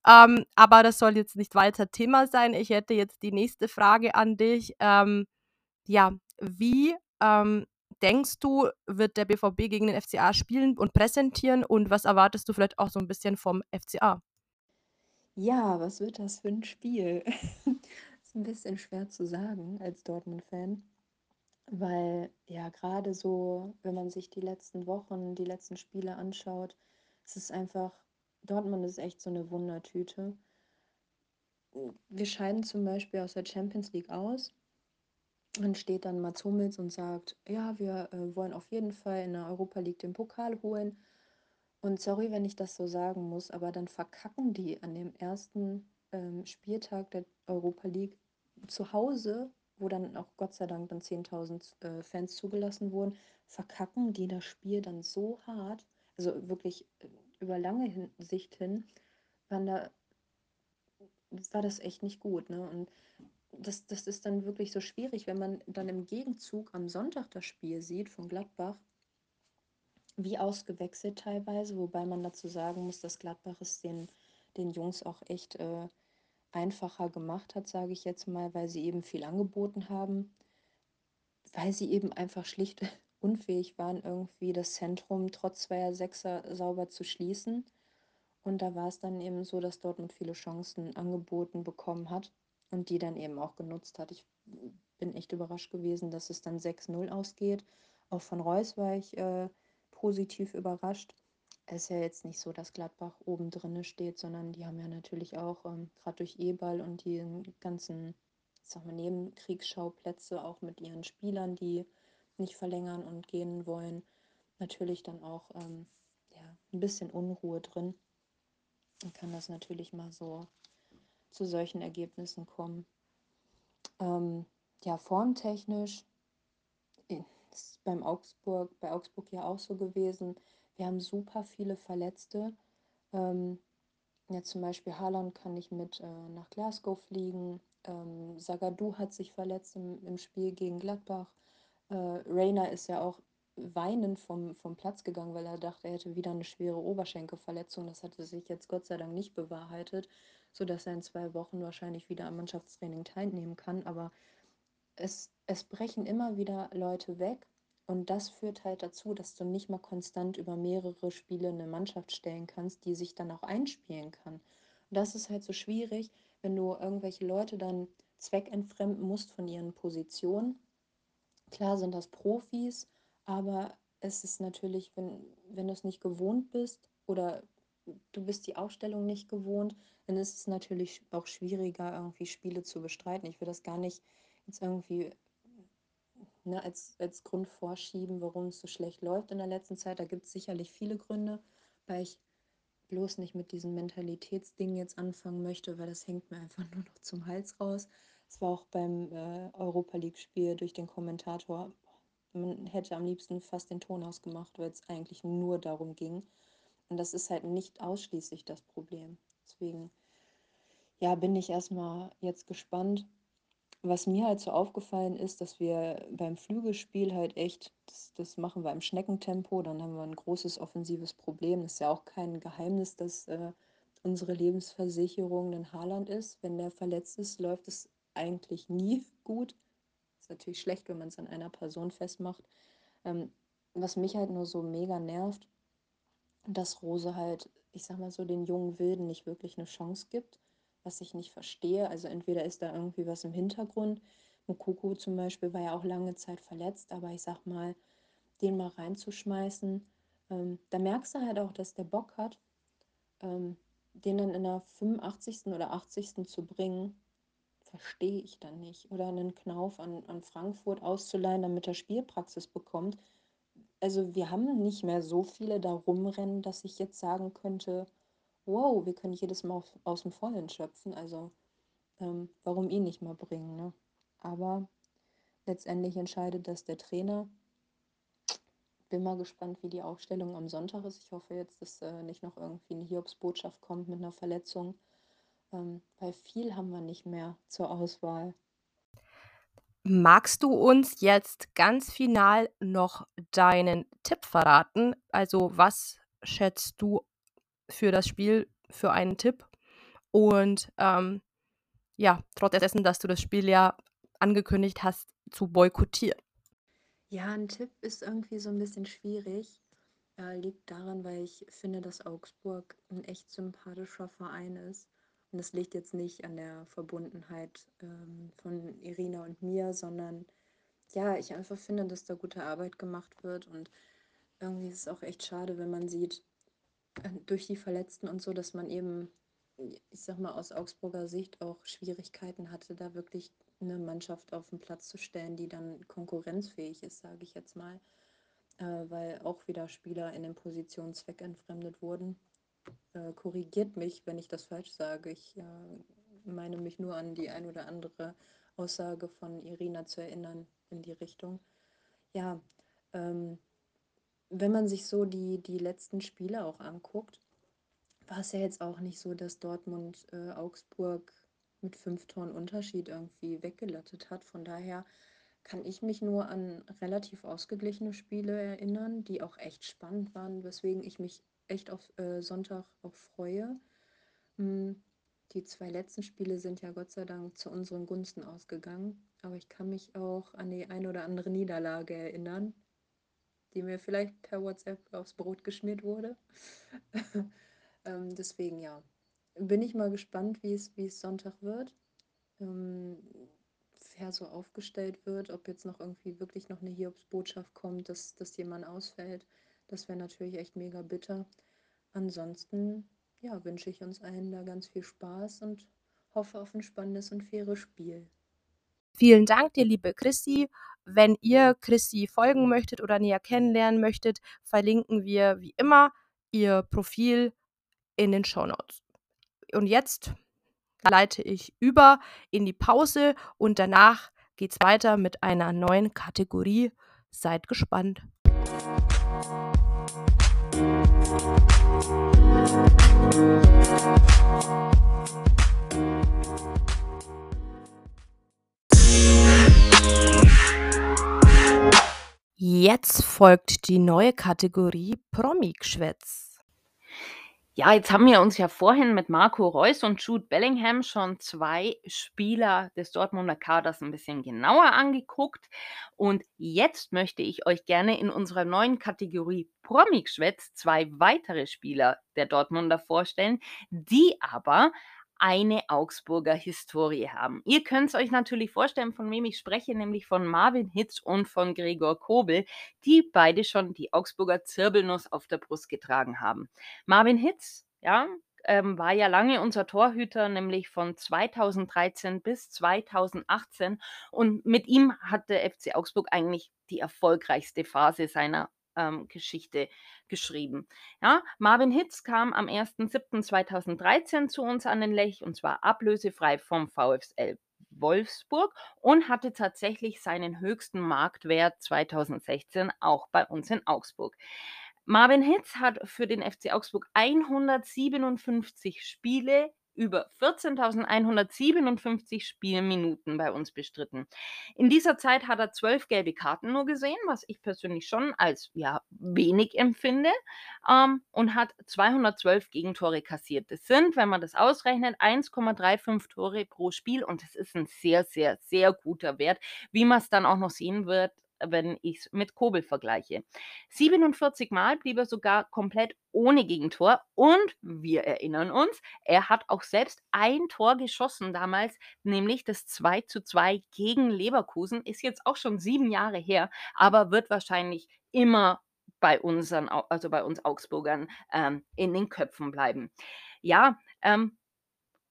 Ähm, aber das soll jetzt nicht weiter Thema sein. Ich hätte jetzt die nächste Frage an dich. Ähm, ja, wie ähm, denkst du, wird der BVB gegen den FCA spielen und präsentieren und was erwartest du vielleicht auch so ein bisschen vom FCA? Ja, was wird das für ein Spiel? Ist ein bisschen schwer zu sagen als Dortmund-Fan, weil ja gerade so, wenn man sich die letzten Wochen, die letzten Spiele anschaut, es ist einfach, Dortmund ist echt so eine Wundertüte. Wir scheiden zum Beispiel aus der Champions League aus. Dann steht dann Mats Hummels und sagt, ja, wir äh, wollen auf jeden Fall in der Europa League den Pokal holen. Und sorry, wenn ich das so sagen muss, aber dann verkacken die an dem ersten ähm, Spieltag der Europa League zu Hause, wo dann auch Gott sei Dank dann 10.000 äh, Fans zugelassen wurden, verkacken die das Spiel dann so hart, also wirklich äh, über lange hin Sicht hin, waren da, war das echt nicht gut. Ne? Und das, das ist dann wirklich so schwierig, wenn man dann im Gegenzug am Sonntag das Spiel sieht von Gladbach, wie ausgewechselt teilweise, wobei man dazu sagen muss, dass Gladbach es den, den Jungs auch echt äh, einfacher gemacht hat, sage ich jetzt mal, weil sie eben viel angeboten haben, weil sie eben einfach schlicht unfähig waren, irgendwie das Zentrum trotz zweier Sechser sauber zu schließen. Und da war es dann eben so, dass Dortmund viele Chancen angeboten bekommen hat und die dann eben auch genutzt hat. Ich bin echt überrascht gewesen, dass es dann 6-0 ausgeht. Auch von Reus war ich äh, positiv überrascht. Es ist ja jetzt nicht so, dass Gladbach oben drinne steht, sondern die haben ja natürlich auch ähm, gerade durch Ebal und die ganzen, sag mal, Nebenkriegsschauplätze auch mit ihren Spielern, die nicht verlängern und gehen wollen, natürlich dann auch ähm, ja, ein bisschen Unruhe drin. Dann kann das natürlich mal so zu solchen Ergebnissen kommen. Ähm, ja, formtechnisch ist beim Augsburg, bei Augsburg ja auch so gewesen. Wir haben super viele Verletzte. Ähm, ja, zum Beispiel Haaland kann nicht mit äh, nach Glasgow fliegen. Ähm, Sagadu hat sich verletzt im, im Spiel gegen Gladbach. Äh, Rainer ist ja auch weinend vom, vom Platz gegangen, weil er dachte, er hätte wieder eine schwere Oberschenkelverletzung. Das hatte sich jetzt Gott sei Dank nicht bewahrheitet, sodass er in zwei Wochen wahrscheinlich wieder am Mannschaftstraining teilnehmen kann. Aber es, es brechen immer wieder Leute weg und das führt halt dazu, dass du nicht mal konstant über mehrere Spiele eine Mannschaft stellen kannst, die sich dann auch einspielen kann. Und das ist halt so schwierig, wenn du irgendwelche Leute dann zweckentfremden musst von ihren Positionen. Klar sind das Profis, aber es ist natürlich, wenn, wenn du es nicht gewohnt bist oder du bist die Aufstellung nicht gewohnt, dann ist es natürlich auch schwieriger, irgendwie Spiele zu bestreiten. Ich will das gar nicht jetzt irgendwie ne, als, als Grund vorschieben, warum es so schlecht läuft in der letzten Zeit. Da gibt es sicherlich viele Gründe, weil ich bloß nicht mit diesem Mentalitätsding jetzt anfangen möchte, weil das hängt mir einfach nur noch zum Hals raus. Es war auch beim äh, Europa League-Spiel durch den Kommentator, man hätte am liebsten fast den Ton ausgemacht, weil es eigentlich nur darum ging. Und das ist halt nicht ausschließlich das Problem. Deswegen, ja, bin ich erstmal jetzt gespannt, was mir halt so aufgefallen ist, dass wir beim Flügelspiel halt echt, das, das machen wir im Schneckentempo, dann haben wir ein großes offensives Problem. Das ist ja auch kein Geheimnis, dass äh, unsere Lebensversicherung ein Haaland ist. Wenn der verletzt ist, läuft es eigentlich nie gut. Ist natürlich schlecht, wenn man es an einer Person festmacht. Ähm, was mich halt nur so mega nervt, dass Rose halt, ich sag mal so, den jungen Wilden nicht wirklich eine Chance gibt was ich nicht verstehe. Also entweder ist da irgendwie was im Hintergrund. Mukoko zum Beispiel war ja auch lange Zeit verletzt, aber ich sag mal, den mal reinzuschmeißen, ähm, da merkst du halt auch, dass der Bock hat, ähm, den dann in der 85. oder 80. zu bringen, verstehe ich dann nicht. Oder einen Knauf an, an Frankfurt auszuleihen, damit er Spielpraxis bekommt. Also wir haben nicht mehr so viele da rumrennen, dass ich jetzt sagen könnte, wow, wir können jedes Mal auf, aus dem Vollen schöpfen. Also ähm, warum ihn nicht mal bringen, ne? Aber letztendlich entscheidet das der Trainer. Bin mal gespannt, wie die Aufstellung am Sonntag ist. Ich hoffe jetzt, dass äh, nicht noch irgendwie eine Hiobsbotschaft kommt mit einer Verletzung, ähm, weil viel haben wir nicht mehr zur Auswahl. Magst du uns jetzt ganz final noch deinen Tipp verraten? Also was schätzt du für das Spiel für einen Tipp. Und ähm, ja, trotz dessen, dass du das Spiel ja angekündigt hast, zu boykottieren. Ja, ein Tipp ist irgendwie so ein bisschen schwierig. Äh, liegt daran, weil ich finde, dass Augsburg ein echt sympathischer Verein ist. Und das liegt jetzt nicht an der Verbundenheit ähm, von Irina und mir, sondern ja, ich einfach finde, dass da gute Arbeit gemacht wird. Und irgendwie ist es auch echt schade, wenn man sieht, durch die Verletzten und so, dass man eben, ich sag mal, aus Augsburger Sicht auch Schwierigkeiten hatte, da wirklich eine Mannschaft auf den Platz zu stellen, die dann konkurrenzfähig ist, sage ich jetzt mal. Äh, weil auch wieder Spieler in den Positionen zweckentfremdet wurden. Äh, korrigiert mich, wenn ich das falsch sage. Ich äh, meine mich nur an die ein oder andere Aussage von Irina zu erinnern in die Richtung. Ja, ähm, wenn man sich so die, die letzten Spiele auch anguckt, war es ja jetzt auch nicht so, dass Dortmund äh, Augsburg mit fünf Toren Unterschied irgendwie weggelattet hat. Von daher kann ich mich nur an relativ ausgeglichene Spiele erinnern, die auch echt spannend waren, weswegen ich mich echt auf äh, Sonntag auch freue. Hm, die zwei letzten Spiele sind ja Gott sei Dank zu unseren Gunsten ausgegangen, aber ich kann mich auch an die ein oder andere Niederlage erinnern, die mir vielleicht per WhatsApp aufs Brot geschmiert wurde. ähm, deswegen ja, bin ich mal gespannt, wie es, wie es Sonntag wird. Ähm, wer so aufgestellt wird, ob jetzt noch irgendwie wirklich noch eine Hiobsbotschaft kommt, dass, dass jemand ausfällt. Das wäre natürlich echt mega bitter. Ansonsten ja, wünsche ich uns allen da ganz viel Spaß und hoffe auf ein spannendes und faires Spiel. Vielen Dank dir, liebe Christi. Wenn ihr Christi folgen möchtet oder näher kennenlernen möchtet, verlinken wir wie immer ihr Profil in den Show Notes. Und jetzt leite ich über in die Pause und danach geht es weiter mit einer neuen Kategorie. Seid gespannt. Jetzt folgt die neue Kategorie Promi-Geschwätz. Ja, jetzt haben wir uns ja vorhin mit Marco Reus und Jude Bellingham schon zwei Spieler des Dortmunder Kaders ein bisschen genauer angeguckt. Und jetzt möchte ich euch gerne in unserer neuen Kategorie Promi-Geschwätz zwei weitere Spieler der Dortmunder vorstellen, die aber eine Augsburger Historie haben. Ihr könnt es euch natürlich vorstellen, von wem ich spreche, nämlich von Marvin Hitz und von Gregor Kobel, die beide schon die Augsburger Zirbelnuss auf der Brust getragen haben. Marvin Hitz, ja, ähm, war ja lange unser Torhüter, nämlich von 2013 bis 2018. Und mit ihm hat der FC Augsburg eigentlich die erfolgreichste Phase seiner ähm, Geschichte geschrieben. Ja, Marvin Hitz kam am 1.7.2013 zu uns an den Lech und zwar ablösefrei vom VfL Wolfsburg und hatte tatsächlich seinen höchsten Marktwert 2016 auch bei uns in Augsburg. Marvin Hitz hat für den FC Augsburg 157 Spiele über 14.157 Spielminuten bei uns bestritten. In dieser Zeit hat er zwölf gelbe Karten nur gesehen, was ich persönlich schon als ja, wenig empfinde, ähm, und hat 212 Gegentore kassiert. Das sind, wenn man das ausrechnet, 1,35 Tore pro Spiel und das ist ein sehr, sehr, sehr guter Wert, wie man es dann auch noch sehen wird wenn ich es mit Kobel vergleiche. 47 Mal blieb er sogar komplett ohne Gegentor und wir erinnern uns, er hat auch selbst ein Tor geschossen damals, nämlich das 2 zu 2 gegen Leverkusen, ist jetzt auch schon sieben Jahre her, aber wird wahrscheinlich immer bei unseren, also bei uns Augsburgern ähm, in den Köpfen bleiben. Ja, ähm,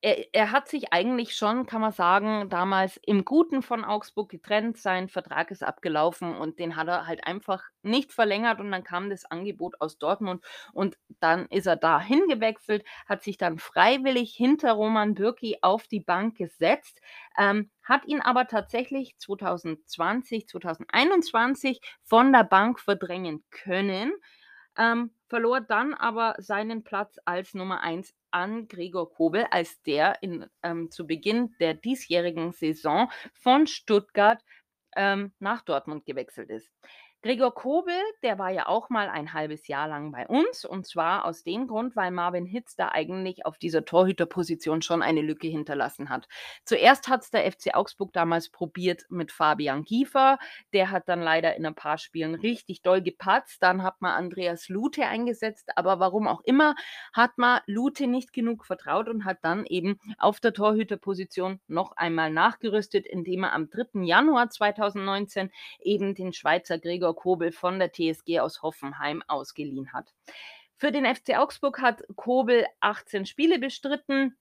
er er hat sich eigentlich schon, kann man sagen, damals im Guten von Augsburg getrennt. Sein Vertrag ist abgelaufen und den hat er halt einfach nicht verlängert und dann kam das Angebot aus Dortmund und dann ist er da hingewechselt, hat sich dann freiwillig hinter Roman Bürki auf die Bank gesetzt, ähm, hat ihn aber tatsächlich 2020, 2021 von der Bank verdrängen können, ähm, verlor dann aber seinen Platz als Nummer 1 an Gregor Kobel, als der in, ähm, zu Beginn der diesjährigen Saison von Stuttgart ähm, nach Dortmund gewechselt ist. Gregor Kobel, der war ja auch mal ein halbes Jahr lang bei uns und zwar aus dem Grund, weil Marvin Hitz da eigentlich auf dieser Torhüterposition schon eine Lücke hinterlassen hat. Zuerst hat es der FC Augsburg damals probiert mit Fabian Kiefer, der hat dann leider in ein paar Spielen richtig doll gepatzt, dann hat man Andreas Lute eingesetzt, aber warum auch immer, hat man Lute nicht genug vertraut und hat dann eben auf der Torhüterposition noch einmal nachgerüstet, indem er am 3. Januar 2019 eben den Schweizer Gregor Kobel von der TSG aus Hoffenheim ausgeliehen hat. Für den FC Augsburg hat Kobel 18 Spiele bestritten,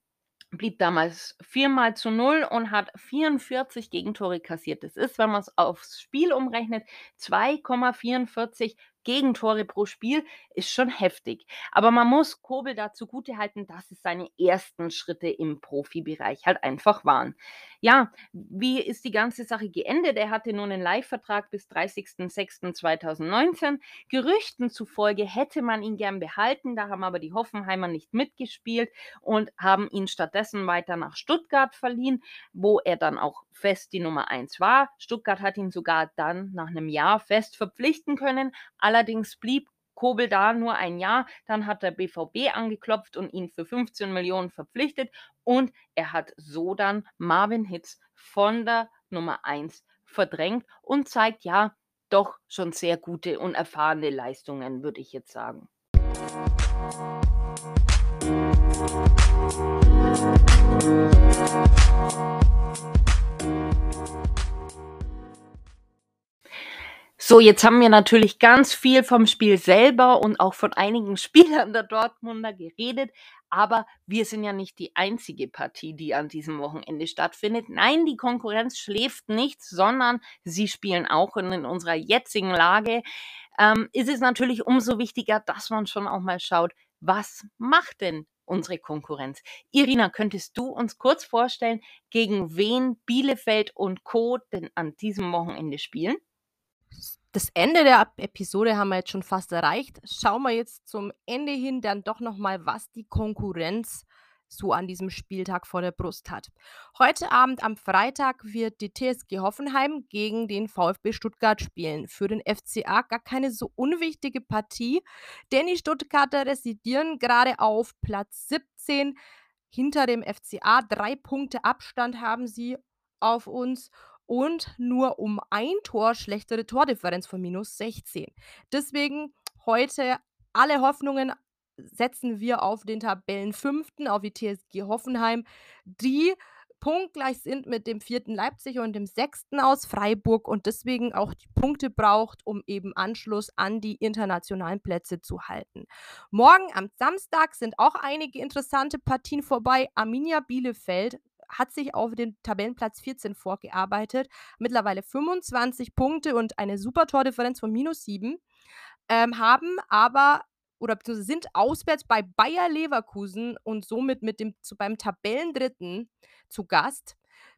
blieb damals viermal zu null und hat 44 Gegentore kassiert. Das ist, wenn man es aufs Spiel umrechnet, 2,44 Gegentore pro Spiel ist schon heftig. Aber man muss Kobel dazu gute halten, dass es seine ersten Schritte im Profibereich halt einfach waren. Ja, wie ist die ganze Sache geendet? Er hatte nun einen Live-Vertrag bis 30.06.2019. Gerüchten zufolge hätte man ihn gern behalten, da haben aber die Hoffenheimer nicht mitgespielt und haben ihn stattdessen weiter nach Stuttgart verliehen, wo er dann auch fest die Nummer 1 war. Stuttgart hat ihn sogar dann nach einem Jahr fest verpflichten können. Allerdings blieb Kobel da nur ein Jahr, dann hat der BVB angeklopft und ihn für 15 Millionen verpflichtet und er hat so dann Marvin Hitz von der Nummer 1 verdrängt und zeigt ja doch schon sehr gute und erfahrene Leistungen, würde ich jetzt sagen. So, jetzt haben wir natürlich ganz viel vom Spiel selber und auch von einigen Spielern der Dortmunder geredet, aber wir sind ja nicht die einzige Partie, die an diesem Wochenende stattfindet. Nein, die Konkurrenz schläft nicht, sondern sie spielen auch und in unserer jetzigen Lage ähm, ist es natürlich umso wichtiger, dass man schon auch mal schaut, was macht denn unsere Konkurrenz. Irina, könntest du uns kurz vorstellen, gegen wen Bielefeld und Co. denn an diesem Wochenende spielen? Das Ende der Episode haben wir jetzt schon fast erreicht. Schauen wir jetzt zum Ende hin dann doch nochmal, was die Konkurrenz so an diesem Spieltag vor der Brust hat. Heute Abend am Freitag wird die TSG Hoffenheim gegen den VfB Stuttgart spielen. Für den FCA gar keine so unwichtige Partie, denn die Stuttgarter residieren gerade auf Platz 17 hinter dem FCA. Drei Punkte Abstand haben sie auf uns und nur um ein Tor schlechtere Tordifferenz von minus 16. Deswegen heute alle Hoffnungen setzen wir auf den Tabellenfünften, auf die TSG Hoffenheim, die punktgleich sind mit dem vierten Leipzig und dem sechsten aus Freiburg und deswegen auch die Punkte braucht, um eben Anschluss an die internationalen Plätze zu halten. Morgen am Samstag sind auch einige interessante Partien vorbei. Arminia Bielefeld hat sich auf den Tabellenplatz 14 vorgearbeitet. Mittlerweile 25 Punkte und eine super Tordifferenz von minus 7. Ähm, haben aber oder sind auswärts bei Bayer Leverkusen und somit mit dem zu, beim Tabellendritten zu Gast.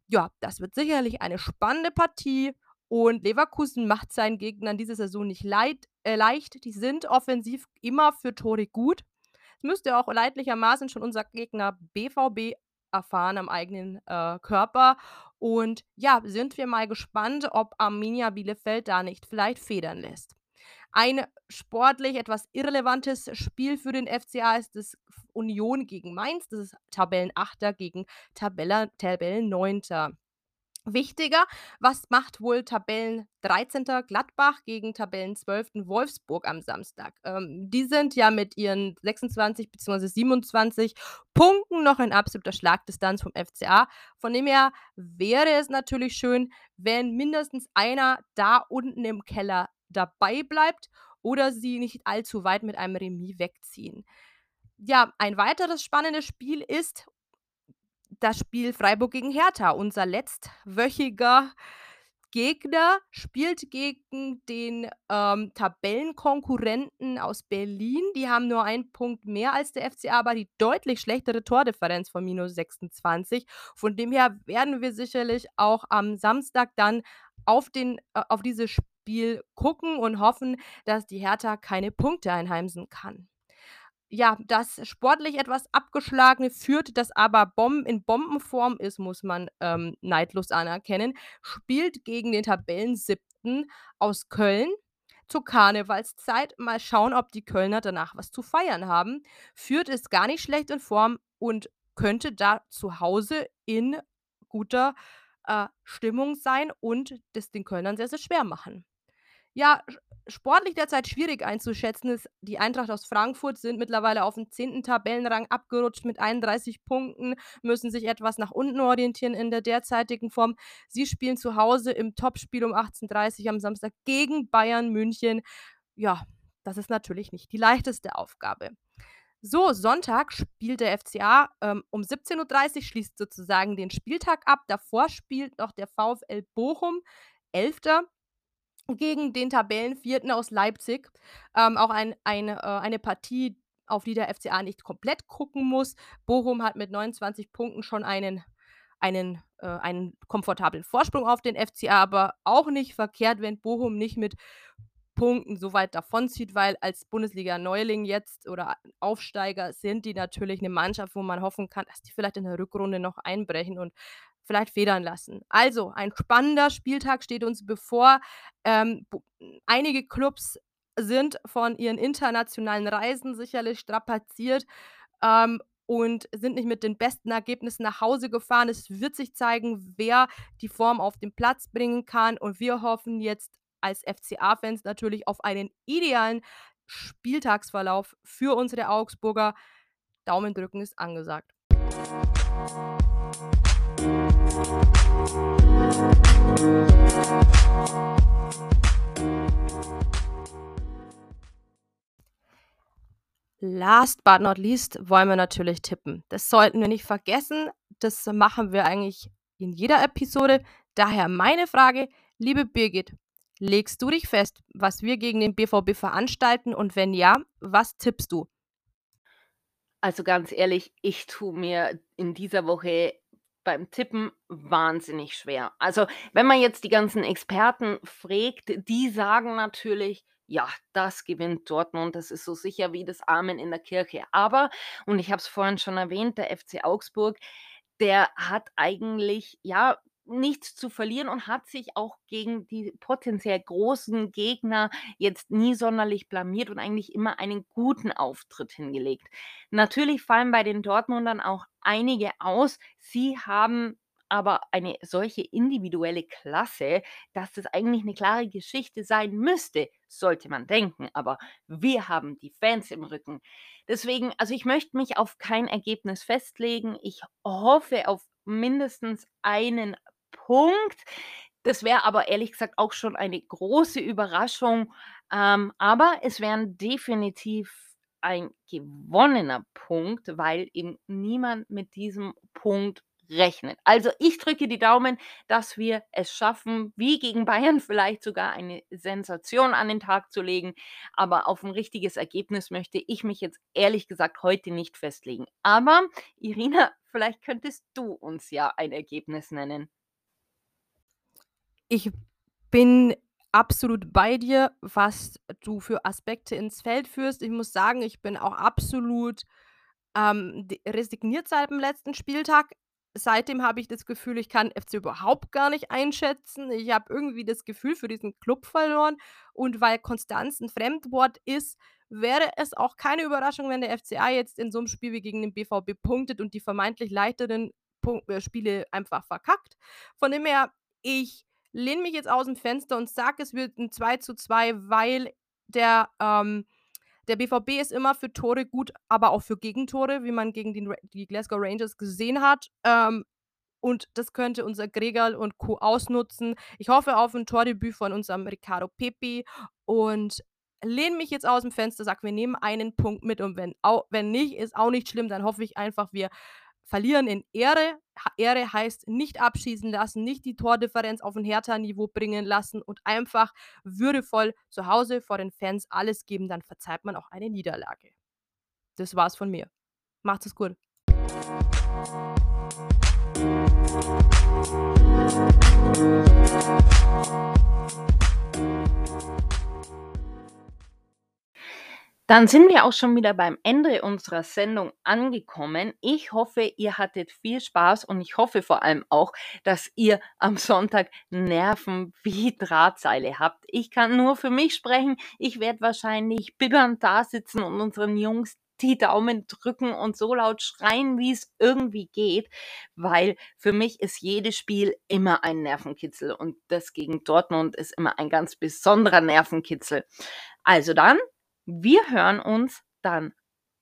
Ja, das wird sicherlich eine spannende Partie und Leverkusen macht seinen Gegnern diese Saison nicht leid, äh, leicht. Die sind offensiv immer für Tore gut. Es müsste auch leidlichermaßen schon unser Gegner BVB erfahren am eigenen äh, Körper. Und ja, sind wir mal gespannt, ob Arminia Bielefeld da nicht vielleicht federn lässt. Ein sportlich etwas irrelevantes Spiel für den FCA ist das Union gegen Mainz. Das ist Tabellenachter gegen Tabelle, Tabellenneunter. Wichtiger, was macht wohl Tabellen 13. Gladbach gegen Tabellen 12. Wolfsburg am Samstag? Ähm, die sind ja mit ihren 26 bzw. 27 Punkten noch in absoluter Schlagdistanz vom FCA. Von dem her wäre es natürlich schön, wenn mindestens einer da unten im Keller dabei bleibt oder sie nicht allzu weit mit einem Remis wegziehen. Ja, ein weiteres spannendes Spiel ist das Spiel Freiburg gegen Hertha. Unser letztwöchiger Gegner spielt gegen den ähm, Tabellenkonkurrenten aus Berlin. Die haben nur einen Punkt mehr als der FCA, aber die deutlich schlechtere Tordifferenz von minus 26. Von dem her werden wir sicherlich auch am Samstag dann auf, den, äh, auf dieses Spiel gucken und hoffen, dass die Hertha keine Punkte einheimsen kann ja, das sportlich etwas Abgeschlagene führt, das aber Bomben in Bombenform ist, muss man ähm, neidlos anerkennen, spielt gegen den Tabellen siebten aus Köln. zur Karnevalszeit. Mal schauen, ob die Kölner danach was zu feiern haben. Fürth ist gar nicht schlecht in Form und könnte da zu Hause in guter, äh, Stimmung sein und das den Kölnern sehr, sehr schwer machen. Ja, sportlich derzeit schwierig einzuschätzen ist die Eintracht aus Frankfurt sind mittlerweile auf den 10. Tabellenrang abgerutscht mit 31 Punkten, müssen sich etwas nach unten orientieren in der derzeitigen Form. Sie spielen zu Hause im Topspiel um 18:30 am Samstag gegen Bayern München. Ja, das ist natürlich nicht die leichteste Aufgabe. So, Sonntag spielt der FCA, ähm, um 17:30 schließt sozusagen den Spieltag ab. Davor spielt noch der VfL Bochum, 11 gegen den Tabellenvierten aus Leipzig. Ähm, auch ein eine, äh, eine Partie, auf die der FCA nicht komplett gucken muss. Bochum hat mit 29 Punkten schon einen einen äh, einen komfortablen Vorsprung auf den FCA, aber auch nicht verkehrt, wenn Bochum nicht mit Punkten so weit davonzieht, weil als Bundesliga-Neuling jetzt oder Aufsteiger sind die natürlich eine Mannschaft, wo man hoffen kann, dass die vielleicht in der Rückrunde noch einbrechen und vielleicht federn lassen. Also, ein spannender Spieltag steht uns bevor. Ähm, einige Clubs sind von ihren internationalen Reisen sicherlich strapaziert, ähm, und sind nicht mit den besten Ergebnissen nach Hause gefahren. Es wird sich zeigen, wer die Form auf den Platz bringen kann und wir hoffen jetzt als FCA-Fans natürlich auf einen idealen Spieltagsverlauf für unsere Augsburger. Daumen drücken ist angesagt. Last but not least wollen wir natürlich tippen. Das sollten wir nicht vergessen. Das machen wir eigentlich in jeder Episode. Daher meine Frage, liebe Birgit, legst du dich fest, was wir gegen den BVB veranstalten und wenn ja, was tippst du? Also ganz ehrlich, ich tue mir in dieser Woche beim Tippen wahnsinnig schwer. Also, wenn man jetzt die ganzen Experten fragt, die sagen natürlich, ja, das gewinnt Dortmund, das ist so sicher wie das Amen in der Kirche. Aber, und ich habe es vorhin schon erwähnt, der FC Augsburg, der hat eigentlich, ja, nichts zu verlieren und hat sich auch gegen die potenziell großen Gegner jetzt nie sonderlich blamiert und eigentlich immer einen guten Auftritt hingelegt. Natürlich fallen bei den Dortmundern auch einige aus. Sie haben aber eine solche individuelle Klasse, dass das eigentlich eine klare Geschichte sein müsste, sollte man denken. Aber wir haben die Fans im Rücken. Deswegen, also ich möchte mich auf kein Ergebnis festlegen. Ich hoffe auf mindestens einen Punkt. Das wäre aber ehrlich gesagt auch schon eine große Überraschung. Ähm, aber es wären definitiv ein gewonnener Punkt, weil eben niemand mit diesem Punkt rechnet. Also ich drücke die Daumen, dass wir es schaffen, wie gegen Bayern vielleicht sogar eine Sensation an den Tag zu legen. Aber auf ein richtiges Ergebnis möchte ich mich jetzt ehrlich gesagt heute nicht festlegen. Aber Irina, vielleicht könntest du uns ja ein Ergebnis nennen. Ich bin absolut bei dir, was du für Aspekte ins Feld führst. Ich muss sagen, ich bin auch absolut, ähm, resigniert seit dem letzten Spieltag. Seitdem habe ich das Gefühl, ich kann FC überhaupt gar nicht einschätzen. Ich habe irgendwie das Gefühl für diesen Club verloren und weil Konstanz 'n Fremdwort ist, wäre es auch keine Überraschung, wenn der FCA jetzt in so 'nem Spiel wie gegen den BVB punktet und die vermeintlich leichteren Punk äh, Spiele einfach verkackt. Von dem her, ich lehne mich jetzt aus dem Fenster und sage, es wird ein 2:2, weil der, ähm der BVB ist immer für Tore gut, aber auch für Gegentore, wie man gegen den die Glasgow Rangers gesehen hat. Ähm, und das könnte unser Gregal und Co. ausnutzen. Ich hoffe auf ein Tordebüt von unserem Ricardo Pepi und lehne mich jetzt aus dem Fenster, sage, wir nehmen einen Punkt mit und wenn au wenn nicht, ist auch nicht schlimm, dann hoffe ich einfach, wir verlieren in Ehre. Ehre heißt nicht abschießen lassen, nicht die Tordifferenz auf ein Hertha-Niveau bringen lassen und einfach würdevoll zu Hause vor den Fans alles geben, dann verzeiht man auch eine Niederlage. Das war's von mir. Macht es gut. Dann sind wir auch schon wieder beim Ende unserer Sendung angekommen. Ich hoffe, ihr hattet viel Spaß und ich hoffe vor allem auch, dass ihr am Sonntag Nerven wie Drahtseile habt. Ich kann nur für mich sprechen. Ich werde wahrscheinlich bibbernd da sitzen und unseren Jungs die Daumen drücken und so laut schreien, wie es irgendwie geht, weil für mich ist jedes Spiel immer ein Nervenkitzel und das gegen Dortmund ist immer ein ganz besonderer Nervenkitzel. Also dann, wir hören uns dann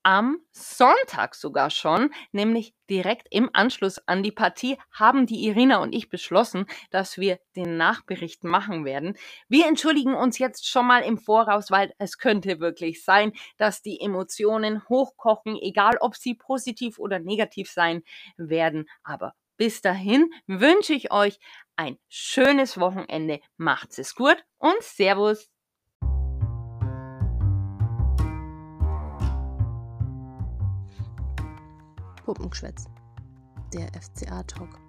am Sonntag sogar schon, nämlich direkt im Anschluss an die Partie, haben die Irina und ich beschlossen, dass wir den Nachbericht machen werden. Wir entschuldigen uns jetzt schon mal im Voraus, weil es könnte wirklich sein, dass die Emotionen hochkochen, egal ob sie positiv oder negativ sein werden. Aber bis dahin wünsche ich euch ein schönes Wochenende. Macht's es gut und Servus. Puppengeschwätz. Der FCA-Talk.